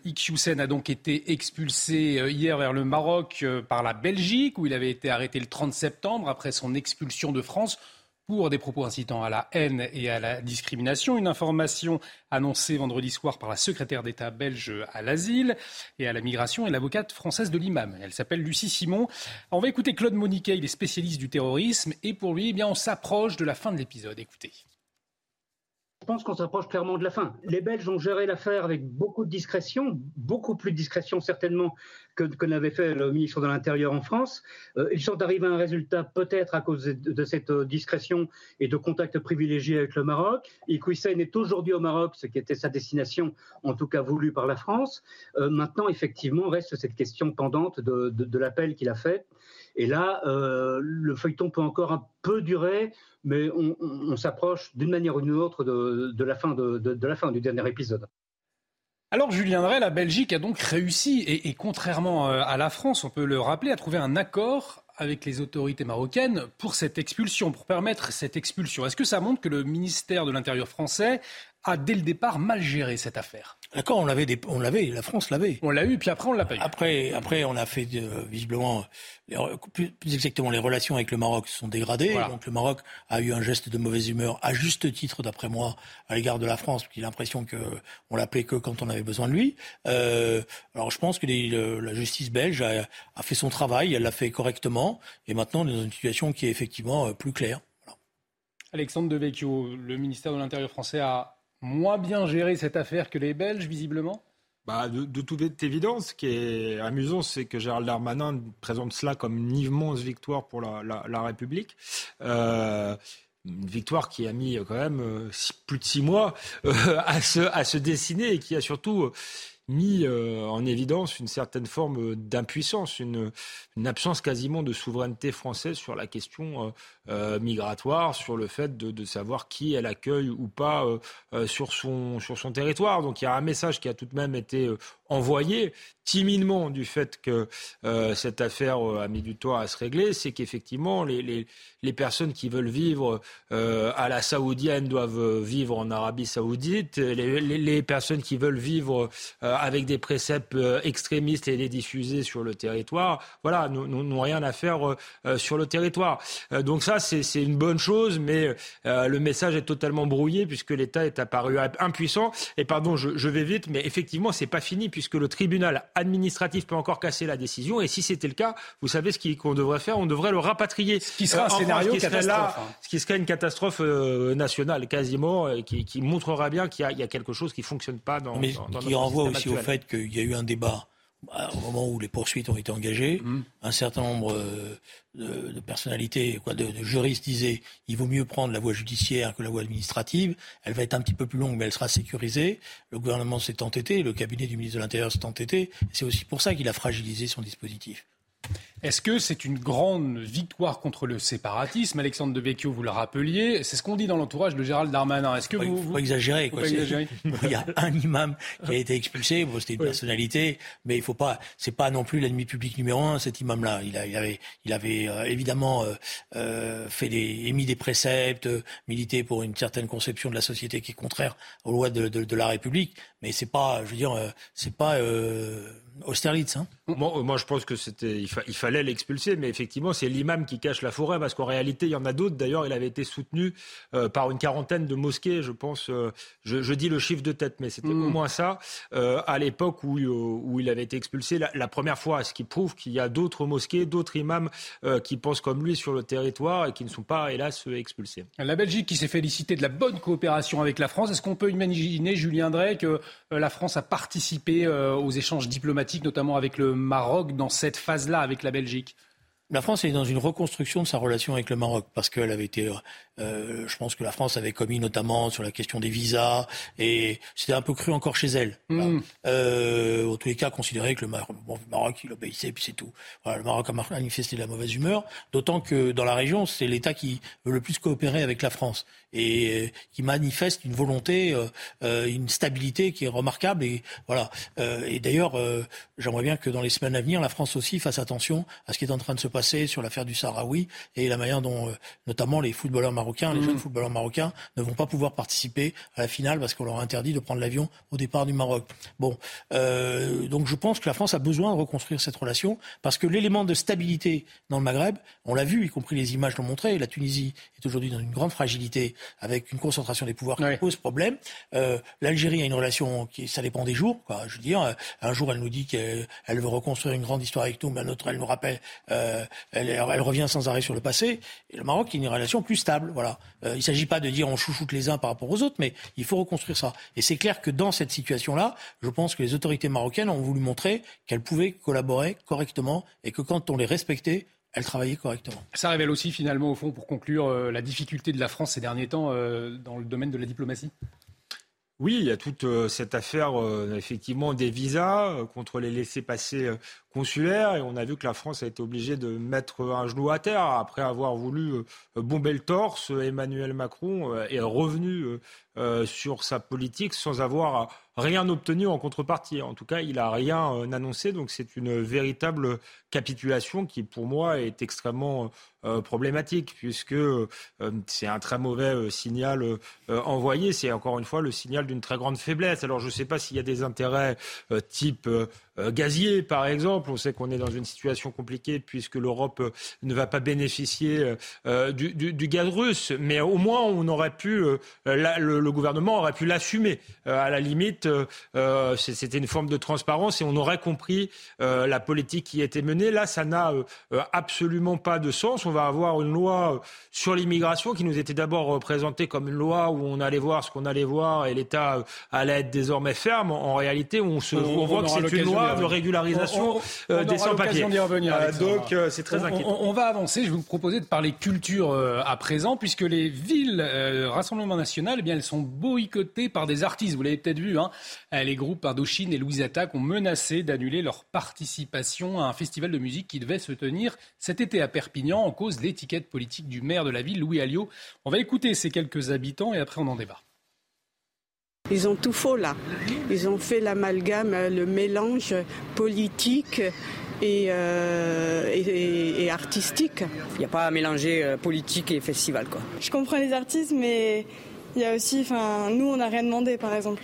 a donc été expulsé euh, hier vers le Maroc euh, par la Belgique, où il avait été arrêté le 30 septembre après son expulsion de France pour des propos incitant à la haine et à la discrimination. Une information annoncée vendredi soir par la secrétaire d'État belge à l'asile et à la migration et l'avocate française de l'imam. Elle s'appelle Lucie Simon. On va écouter Claude Moniquet, il est spécialiste du terrorisme et pour lui, eh bien, on s'approche de la fin de l'épisode. Écoutez. Je pense qu'on s'approche clairement de la fin. Les Belges ont géré l'affaire avec beaucoup de discrétion, beaucoup plus de discrétion certainement que, n'avait fait le ministre de l'Intérieur en France. Euh, ils sont arrivés à un résultat peut-être à cause de, cette euh, discrétion et de contacts privilégiés avec le Maroc. Iqoussen est aujourd'hui au Maroc, ce qui était sa destination, en tout cas voulue par la France. Euh, maintenant, effectivement, reste cette question pendante de, de l'appel qu'il a fait. Et là, le feuilleton peut encore un peu durer mais on, s'approche d'une manière ou d'une autre de, la fin de, la fin du dernier épisode. Alors Julien Drey, la Belgique a donc réussi, et, contrairement euh, à la France, on peut le rappeler, à trouver un accord avec les autorités marocaines pour cette expulsion, pour permettre cette expulsion. Est-ce que ça montre que le ministère de l'Intérieur français a dès le départ mal géré cette affaire? D'accord, on l'avait, on l'avait, la France l'avait. On l'a eu, puis après on l'a pas eu. Après, après, on a fait euh, visiblement, plus, exactement, les relations avec le Maroc se sont dégradées. Donc le Maroc a eu un geste de mauvaise humeur, à juste titre, d'après moi, à l'égard de la France, parce qu'il a l'impression que on l'appelait que quand on avait besoin de lui. Euh, alors je pense que la justice belge a, a, fait son travail, elle l'a fait correctement, et maintenant on est dans une situation qui est effectivement euh, plus claire. Alexandre Devecchio, le ministère de l'Intérieur français a moins bien géré cette affaire que les Belges, visiblement bah, de, toute évidence, ce qui est amusant, c'est que Gérald Darmanin présente cela comme une immense victoire pour la, République. Euh, une victoire qui a mis quand même euh, plus de six mois euh, à, se, à se dessiner et qui a surtout mis euh, en évidence une certaine forme d'impuissance, une, absence quasiment de souveraineté française sur la question euh, euh, migratoire, sur le fait de, savoir qui elle accueille ou pas sur son territoire. Donc il y a un message qui a tout de même été envoyé timidement du fait que cette affaire a mis du temps à se régler, c'est qu'effectivement les, les, personnes qui veulent vivre à la saoudienne doivent vivre en Arabie saoudite, les, les personnes qui veulent vivre euh, avec des préceptes euh, extrémistes et les diffuser sur le territoire, voilà, n'ont rien à faire euh, sur le territoire. donc ça, c'est une bonne chose, mais le message est totalement brouillé puisque l'État est apparu impuissant. Et pardon, je, vais vite, mais effectivement, c'est pas fini puisque le tribunal administratif peut encore casser la décision. Et si c'était le cas, vous savez ce qu'on devrait faire On devrait le rapatrier. Ce qui sera un scénario catastrophe. Hein. Ce qui serait une catastrophe nationale quasiment, qui, qui montrera bien qu'il y, a quelque chose qui fonctionne pas dans, mais dans, qui renvoie aussi au fait qu'il y a eu un débat au moment où les poursuites ont été engagées, mmh. un certain nombre euh, de, personnalités, quoi, de, juristes disaient il vaut mieux prendre la voie judiciaire que la voie administrative. Elle va être un petit peu plus longue, mais elle sera sécurisée. Le gouvernement s'est entêté, le cabinet du ministre de l'Intérieur s'est entêté. C'est aussi pour ça qu'il a fragilisé son dispositif. Est-ce que c'est une grande victoire contre le séparatisme? Alexandre de Vecchio, vous le rappeliez. C'est ce qu'on dit dans l'entourage de Gérald Darmanin. Est-ce que vous, faut pas exagérer, quoi. il y a un imam qui a été expulsé. Bon, c'était une personnalité, mais il faut pas. C'est pas non plus l'ennemi public numéro un. Cet imam-là, il, avait, il avait euh, évidemment euh, euh, fait des, émis des préceptes, milité pour une certaine conception de la société qui est contraire aux lois de, de la République. Mais c'est pas, je veux dire, c'est pas Austerlitz. Hein moi, moi, je pense que c'était, il, fallait l'expulser, mais effectivement, c'est l'imam qui cache la forêt, parce qu'en réalité, il y en a d'autres. D'ailleurs, il avait été soutenu euh, par une quarantaine de mosquées, je pense. Euh, je, dis le chiffre de tête, mais c'était mm. au moins ça euh, à l'époque où, où il avait été expulsé la, première fois, ce qui prouve qu'il y a d'autres mosquées, d'autres imams qui pensent comme lui sur le territoire et qui ne sont pas, hélas, expulsés. La Belgique qui s'est félicitée de la bonne coopération avec la France. Est-ce qu'on peut imaginer, Julien Drey, que la France a participé aux échanges diplomatiques notamment avec le Maroc, dans cette phase-là avec la Belgique la France est dans une reconstruction de sa relation avec le Maroc parce qu'elle avait été, euh, je pense que la France avait commis notamment sur la question des visas et c'était un peu cru encore chez elle. Mm. Euh, en tous les cas, considérer que le Maroc, bon, le Maroc il obéissait puis c'est tout. Voilà, le Maroc a manifesté de la mauvaise humeur, d'autant que dans la région c'est l'État qui veut le plus coopérer avec la France et euh, qui manifeste une volonté, euh, euh, une stabilité qui est remarquable. Et voilà. et d'ailleurs, j'aimerais bien que dans les semaines à venir, la France aussi fasse attention à ce qui est en train de se passer sur l'affaire du Sahraoui et la manière dont, notamment, les footballeurs marocains, les jeunes mmh. footballeurs marocains, ne vont pas pouvoir participer à la finale parce qu'on leur a interdit de prendre l'avion au départ du Maroc. Bon, donc je pense que la France a besoin de reconstruire cette relation parce que l'élément de stabilité dans le Maghreb, on l'a vu, y compris les images l'ont montré, la Tunisie est aujourd'hui dans une grande fragilité avec une concentration des pouvoirs qui pose problème. Euh, L'Algérie a une relation qui, ça dépend des jours. Quoi. Je veux dire, un jour elle nous dit qu'elle veut reconstruire une grande histoire avec nous, mais un autre elle nous rappelle, euh, elle, elle, revient sans arrêt sur le passé. Et le Maroc a une relation plus stable. Voilà. Euh, il ne s'agit pas de dire on chouchoute les uns par rapport aux autres, mais il faut reconstruire ça. Et c'est clair que dans cette situation-là, je pense que les autorités marocaines ont voulu montrer qu'elles pouvaient collaborer correctement et que quand on les respectait, elle travaillait correctement. Ça révèle aussi finalement, au fond, pour conclure, euh, la difficulté de la France ces derniers temps euh, dans le domaine de la diplomatie oui, il y a toute euh, cette affaire effectivement des visas contre les laissés-passer consulaires et on a vu que la France a été obligée de mettre un genou à terre après avoir voulu bomber le torse. Emmanuel Macron est revenu sur sa politique sans avoir rien obtenu en contrepartie. En tout cas, il n'a rien annoncé, donc c'est une véritable capitulation qui, pour moi, est extrêmement euh, problématique, puisque euh, c'est un très mauvais euh, signal envoyé. C'est encore une fois le signal d'une très grande faiblesse. Alors, je ne sais pas s'il y a des intérêts type gazier, par exemple. On sait qu'on est dans une situation compliquée puisque l'Europe ne va pas bénéficier du, du, gaz russe, mais au moins on aurait pu, le, le, gouvernement aurait pu l'assumer. à la limite, c'était une forme de transparence et on aurait compris la politique qui était menée Là, ça n'a euh, euh, absolument pas de sens. On va avoir une loi euh, sur l'immigration qui nous était d'abord présentée comme une loi où on allait voir ce qu'on allait voir et l'État allait être désormais ferme. En réalité, on, se, voit que c'est une loi de régularisation des sans-papiers. donc, c'est très inquiétant. On, va avancer. Je vais vous proposer de parler culture à présent, puisque les villes Rassemblement National, eh bien, elles sont boycottées par des artistes. Vous l'avez peut-être vu. Hein. Les groupes Indochine et Louise Attaque ont menacé d'annuler leur participation à un festival de musique qui devait se tenir cet été à Perpignan en cause de l'étiquette politique du maire de la ville, Louis Alliot. On va écouter ces quelques habitants et après on en débat. Ils ont tout faux là. Ils ont fait l'amalgame, le mélange politique et, euh, artistique. Il n'y a pas à mélanger euh, politique et festival. Quoi. Je comprends les artistes, mais il y a aussi, enfin, nous, on n'a rien demandé, par exemple.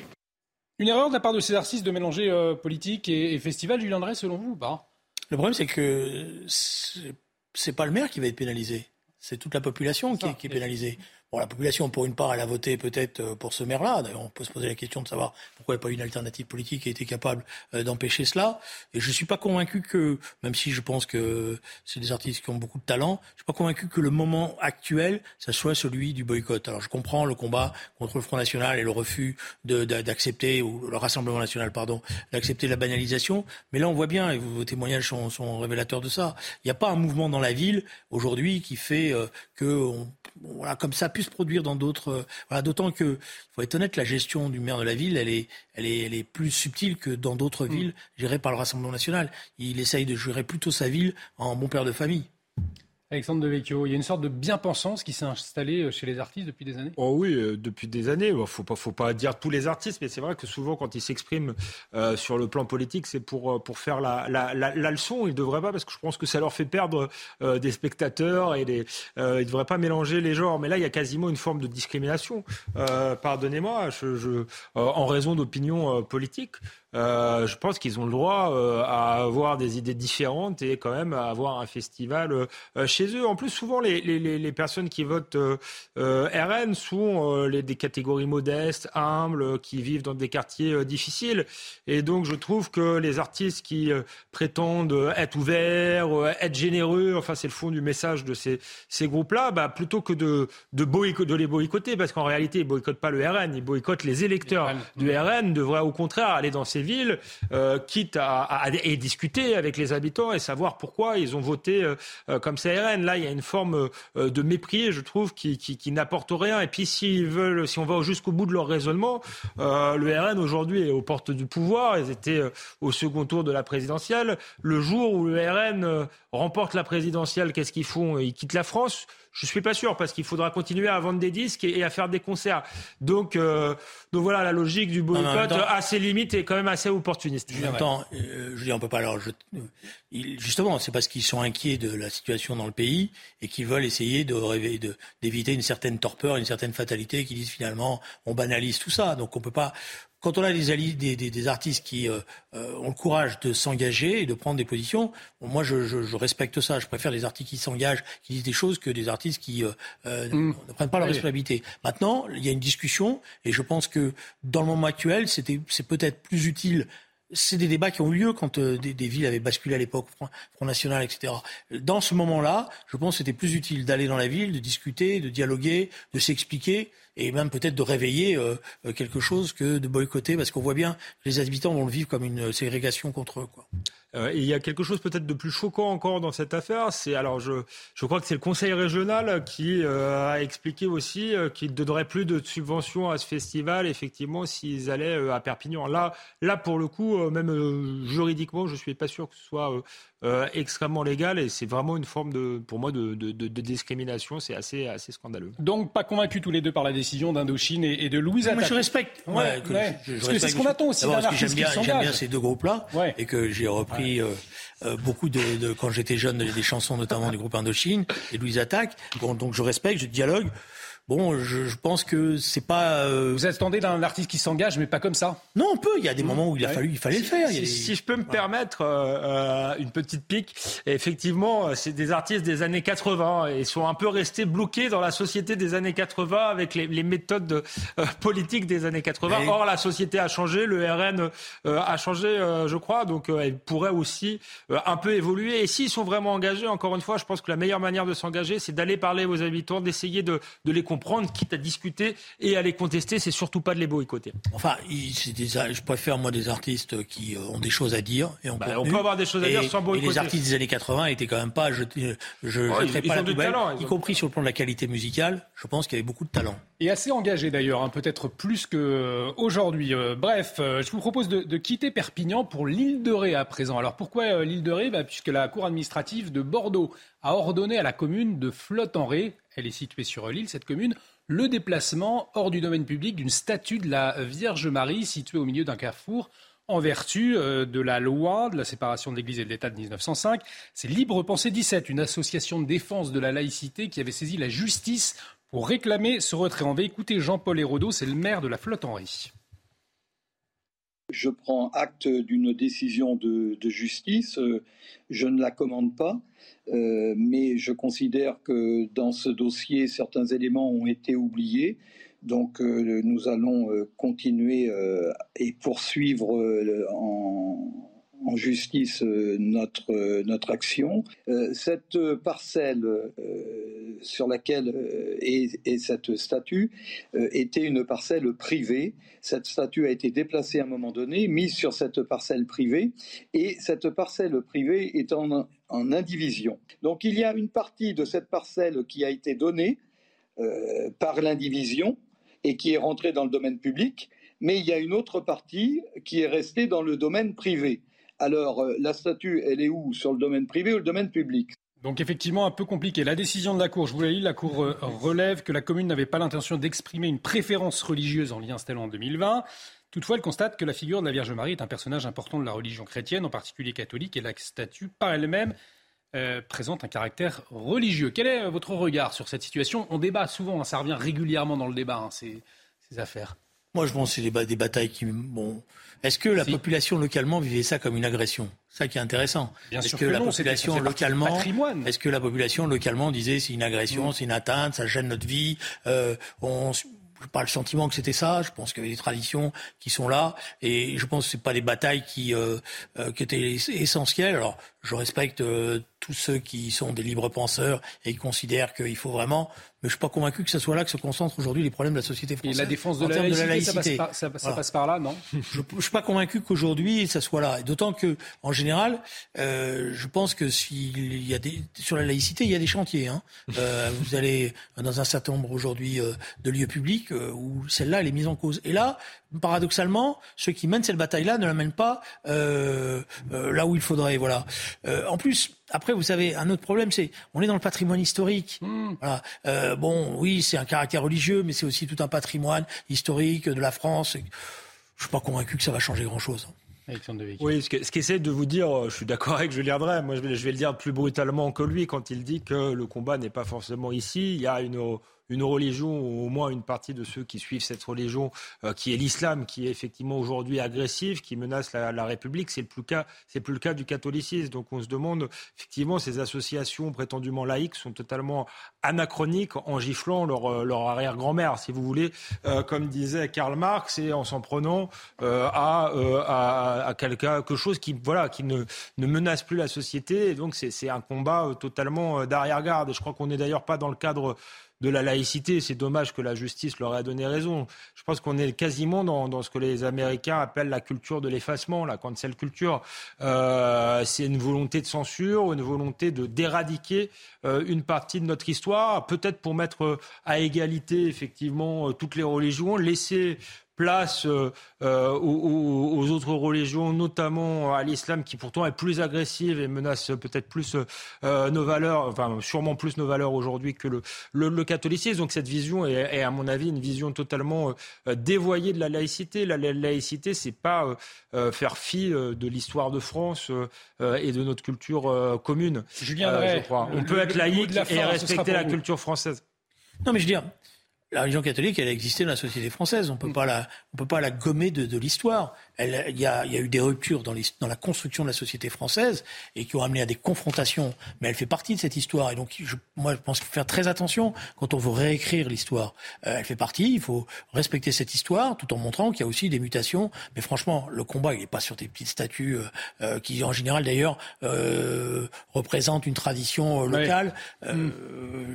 Une erreur de la part de ces artistes de mélanger euh, politique et, festival, Julien Drey, selon vous ou pas? Le problème, c'est que c'est pas le maire qui va être pénalisé. C'est toute la population qui, est, pénalisée. Bon, la population, pour une part, elle a voté peut-être euh, pour ce maire-là. D'ailleurs, on peut se poser la question de savoir pourquoi il n'y a pas une alternative politique qui a été capable euh, d'empêcher cela. Et je ne suis pas convaincu que, même si je pense que c'est des artistes qui ont beaucoup de talent, je ne suis pas convaincu que le moment actuel, ça soit celui du boycott. Alors, je comprends le combat contre le Front National et le refus d'accepter, ou le Rassemblement National, pardon, d'accepter la banalisation. Mais là, on voit bien, et vos témoignages sont, sont révélateurs de ça, il n'y a pas un mouvement dans la ville aujourd'hui qui fait euh, que, voilà, comme ça, se produire dans d'autres. Euh, voilà, d'autant que, il faut être honnête, la gestion du maire de la ville, elle est, elle est, elle est plus subtile que dans d'autres mm. villes gérées par le Rassemblement national. Il essaye de gérer plutôt sa ville en bon père de famille. Alexandre Devecchio, il y a une sorte de bien-pensance qui s'est installée euh, chez les artistes depuis des années? Oh oui, euh, depuis des années. Il ne faut pas, dire tous les artistes, mais c'est vrai que souvent, quand ils s'expriment euh, sur le plan politique, c'est pour, faire la, leçon. Ils ne devraient pas, parce que je pense que ça leur fait perdre des spectateurs et des, ils ne devraient pas mélanger les genres. Mais là, il y a quasiment une forme de discrimination. Pardonnez-moi, je, je, en raison d'opinions politiques. Euh, je pense qu'ils ont le droit euh, à avoir des idées différentes et quand même à avoir un festival euh, chez eux. En plus, souvent, les, les, les personnes qui votent RN sont les, des catégories modestes, humbles, qui vivent dans des quartiers difficiles. Et donc, je trouve que les artistes qui prétendent être ouverts, être généreux, enfin, c'est le fond du message de ces, ces groupes-là, bah, plutôt que de, de, de les boycotter, parce qu'en réalité, ils boycottent pas le RN, ils boycottent les électeurs du RN, devraient au contraire aller dans ces villes, euh, quitte à, discuter avec les habitants et savoir pourquoi ils ont voté euh, euh, comme CRN. Là, il y a une forme de mépris, je trouve, qui, n'apporte rien. Et puis, veulent, si on va jusqu'au bout de leur raisonnement, le RN aujourd'hui est aux portes du pouvoir. Ils étaient au second tour de la présidentielle. Le jour où le RN remporte la présidentielle, qu'est-ce qu'ils font? Ils quittent la France. Je suis pas sûr parce qu'il faudra continuer à vendre des disques et, à faire des concerts. Donc, euh, donc voilà, la logique du boycott à ses limites est quand même assez opportuniste. Euh, je dis on peut pas justement, c'est parce qu'ils sont inquiets de la situation dans le pays et qu'ils veulent essayer de d'éviter une certaine torpeur, une certaine fatalité, qui disent finalement on banalise tout ça. Donc on peut pas quand on a des, des, des, artistes qui euh, euh, ont le courage de s'engager et de prendre des positions, moi je, je, je, respecte ça. Je préfère des artistes qui s'engagent, qui disent des choses, que des artistes qui euh, mmh. ne prennent pas leur responsabilité. Maintenant, il y a une discussion et je pense que dans le moment actuel, c'est peut-être plus utile c'est des débats qui ont eu lieu quand des, des, villes avaient basculé à l'époque, Front National, etc. Dans ce moment-là, je pense que c'était plus utile d'aller dans la ville, de discuter, de dialoguer, de s'expliquer, et même peut-être de réveiller euh, euh, quelque chose que de boycotter, parce qu'on voit bien les habitants vont le vivre comme une ségrégation contre eux. Quoi. Euh, il y a quelque chose peut-être de plus choquant encore dans cette affaire. C'est alors je, je crois que c'est le Conseil régional qui a expliqué aussi qu'il ne donnerait plus de subventions à ce festival. Effectivement, s'ils allaient à Perpignan. Là, là pour le coup, même juridiquement, je suis pas sûr que ce soit euh, extrêmement légal et c'est vraiment une forme de, pour moi de, de, de discrimination. C'est assez, assez scandaleux. Donc pas convaincu tous les deux par la décision d'Indochine et, et, de Louise Attaque. Moi je respecte. Ouais, Je, Parce que c'est ce qu'on attend aussi d'un artiste J'aime bien, bien, ces deux groupes-là et que j'ai repris euh, euh, beaucoup de, de, quand j'étais jeune des chansons notamment du groupe Indochine et Louise Attaque. Bon, donc je respecte, je dialogue. Bon, je, je pense que c'est pas. Euh... Vous attendez d'un artiste qui s'engage, mais pas comme ça. Non, on peut. Il y a des moments où il a fallu, il fallait le faire. Si, si je peux me permettre euh, euh, une petite pique, effectivement, c'est des artistes des années 80 et sont un peu restés bloqués dans la société des années 80 avec les, les méthodes euh, politiques des années 80. Or, la société a changé, le RN euh, a changé, je crois, donc elle pourrait aussi un peu évoluer. Et s'ils sont vraiment engagés, encore une fois, je pense que la meilleure manière de s'engager, c'est d'aller parler aux habitants, d'essayer de, de les comprendre, quitte à discuter et à les contester. C'est surtout pas de les boycotter. Enfin, je préfère moi des artistes qui euh, ont des choses à dire. Et bah, on peut avoir des choses à dire sans boycotter. Et les artistes des années 80 étaient quand même pas, je, je oh, pas la poubelle, y compris sur le plan de la qualité musicale. Je pense qu'il y avait beaucoup de talent. Et assez engagé d'ailleurs, hein, peut-être plus qu'aujourd'hui. Euh, bref, euh, je vous propose de, de, quitter Perpignan pour l'île de Ré à présent. Alors pourquoi l'île de Ré? Bah, Puisque la Cour administrative de Bordeaux a ordonné à la commune de Flotte-en-Ré, elle est située sur l'île, cette commune, le déplacement hors du domaine public d'une statue de la Vierge Marie située au milieu d'un carrefour en vertu euh, de la loi de la séparation de l'Église et de l'État de 1905. C'est Libre Pensée 17, une association de défense de la laïcité qui avait saisi la justice pour réclamer ce retrait. On va écouter Jean-Paul Hérodeau, c'est le maire de la Flotte-en-Ré. Je prends acte d'une décision de, justice. Je ne la commande pas, mais je considère que dans ce dossier, certains éléments ont été oubliés. Donc nous allons continuer et poursuivre en en justice euh, notre, euh, notre action. Euh, cette parcelle sur laquelle est, cette statue était une parcelle privée. Cette statue a été déplacée à un moment donné, mise sur cette parcelle privée, et cette parcelle privée est en, en indivision. Donc il y a une partie de cette parcelle qui a été donnée par l'indivision et qui est rentrée dans le domaine public, mais il y a une autre partie qui est restée dans le domaine privé. Alors, euh, la statue, elle est où? Sur le domaine privé ou le domaine public? Donc effectivement un peu compliqué. La décision de la Cour, je vous l'ai dit, la Cour euh, relève que la commune n'avait pas l'intention d'exprimer une préférence religieuse en l'y installant en 2020. Toutefois, elle constate que la figure de la Vierge Marie est un personnage important de la religion chrétienne, en particulier catholique, et la statue par elle-même euh, présente un caractère religieux. Quel est votre regard sur cette situation? On débat souvent, hein, ça revient régulièrement dans le débat, hein, ces, affaires. Moi, je pense que c'est des, batailles qui, bon, est-ce que la population localement vivait ça comme une agression? Ça qui est intéressant. Est-ce que, la population localement, est-ce que la population localement disait c'est une agression, c'est une atteinte, ça gêne notre vie, euh, on pas le sentiment que c'était ça. Je pense qu'il y avait des traditions qui sont là, et je pense que c'est pas des batailles qui, euh, euh, qui étaient essentielles. Alors, je respecte euh, tous ceux qui sont des libres penseurs et qui considèrent qu'il faut vraiment mais je suis pas convaincu que ce soit là que se concentrent aujourd'hui les problèmes de la société française. Et la défense de, la, laïcité, Ça, passe par, là, non? Je ne suis pas convaincu qu'aujourd'hui ça soit là. D'autant que, en général, euh, je pense que s'il y a des sur la laïcité, il y a des chantiers. Hein. Euh, vous allez dans un certain nombre aujourd'hui euh, de lieux publics euh, où celle-là elle est mise en cause. Et là, paradoxalement, ceux qui mènent cette bataille-là ne la mènent pas euh, euh, là où il faudrait. Voilà. Euh, en plus, après, vous savez, un autre problème, c'est on est dans le patrimoine historique. Hmm. Voilà. Euh, bon, oui, c'est un caractère religieux, mais c'est aussi tout un patrimoine historique de la France. Je suis pas convaincu que ça va changer grand-chose. Oui, ce qu'essaie de vous dire, je suis d'accord avec Julien Drey, moi je vais, je vais le dire plus brutalement que lui quand il dit que le combat n'est pas forcément ici. Il y a une une religion, ou au moins une partie de ceux qui suivent cette religion, euh, qui est l'islam, qui est effectivement aujourd'hui agressif, qui menace la, République. C'est plus cas, plus le cas du catholicisme. Donc on se demande effectivement ces associations prétendument laïques sont totalement anachroniques en giflant leur, euh, arrière-grand-mère, si vous voulez, euh, comme disait Karl Marx, et en s'en prenant à, quelque chose qui voilà qui ne, ne menace plus la société. Et donc c'est un combat totalement d'arrière-garde. Et je crois qu'on n'est d'ailleurs pas dans le cadre de la laïcité. C'est dommage que la justice leur ait donné raison. Je pense qu'on est quasiment dans, ce que les Américains appellent la culture de l'effacement, la cancel culture. Euh, c'est une volonté de censure, une volonté de d'éradiquer euh, une partie de notre histoire, peut-être pour mettre à égalité effectivement euh, toutes les religions, laisser place euh, euh, aux, autres religions, notamment à l'islam, qui pourtant est plus agressive et menace peut-être plus euh, nos valeurs, enfin sûrement plus nos valeurs aujourd'hui que le, le, catholicisme. Donc cette vision est, à mon avis, une vision totalement dévoyée de la laïcité. La, laïcité, c'est pas faire fi de l'histoire de France et de notre culture commune. Julien je crois. On peut être laïque et respecter la culture française. Non, mais je veux dire, la religion catholique, elle a existé dans la société française. On peut mm. pas la, on peut pas la gommer de, de l'histoire. Il y a, y a, eu des ruptures dans, les, dans, la construction de la société française et qui ont amené à des confrontations. Mais elle fait partie de cette histoire. Et donc, je, moi, je pense qu'il faut faire très attention quand on veut réécrire l'histoire. Euh, elle fait partie. Il faut respecter cette histoire tout en montrant qu'il y a aussi des mutations. Mais franchement, le combat, il n'est pas sur des petites statues euh, euh qui, en général, d'ailleurs, euh, représentent une tradition euh, locale. Mm.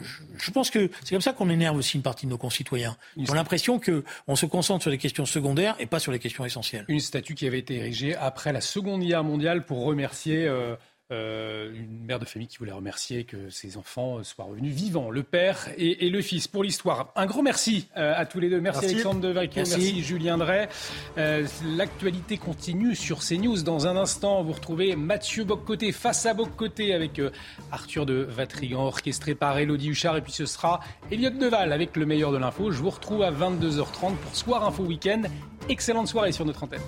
Je, je, pense que c'est comme ça qu'on énerve aussi une partie de nos concitoyens. Ils ont l'impression qu'on se concentre sur les questions secondaires et pas sur les questions essentielles. Une statue qui avait été érigée après la Seconde Guerre mondiale pour remercier euh, euh, une mère de famille qui voulait remercier que ses enfants soient revenus vivants, le père et, le fils, pour l'histoire. Un gros merci euh, à tous les deux. Merci, Alexandre de merci. merci. Julien Drey. Euh, l'actualité continue sur CNews. Dans un instant, vous retrouvez Mathieu Boccoté face à Boccoté avec Arthur de Vatrigan, orchestré par Elodie Huchard. Et puis ce sera Elliot Deval avec le meilleur de l'info. Je vous retrouve à 22h30 pour Soir Info Week-end. Excellente soirée sur notre antenne.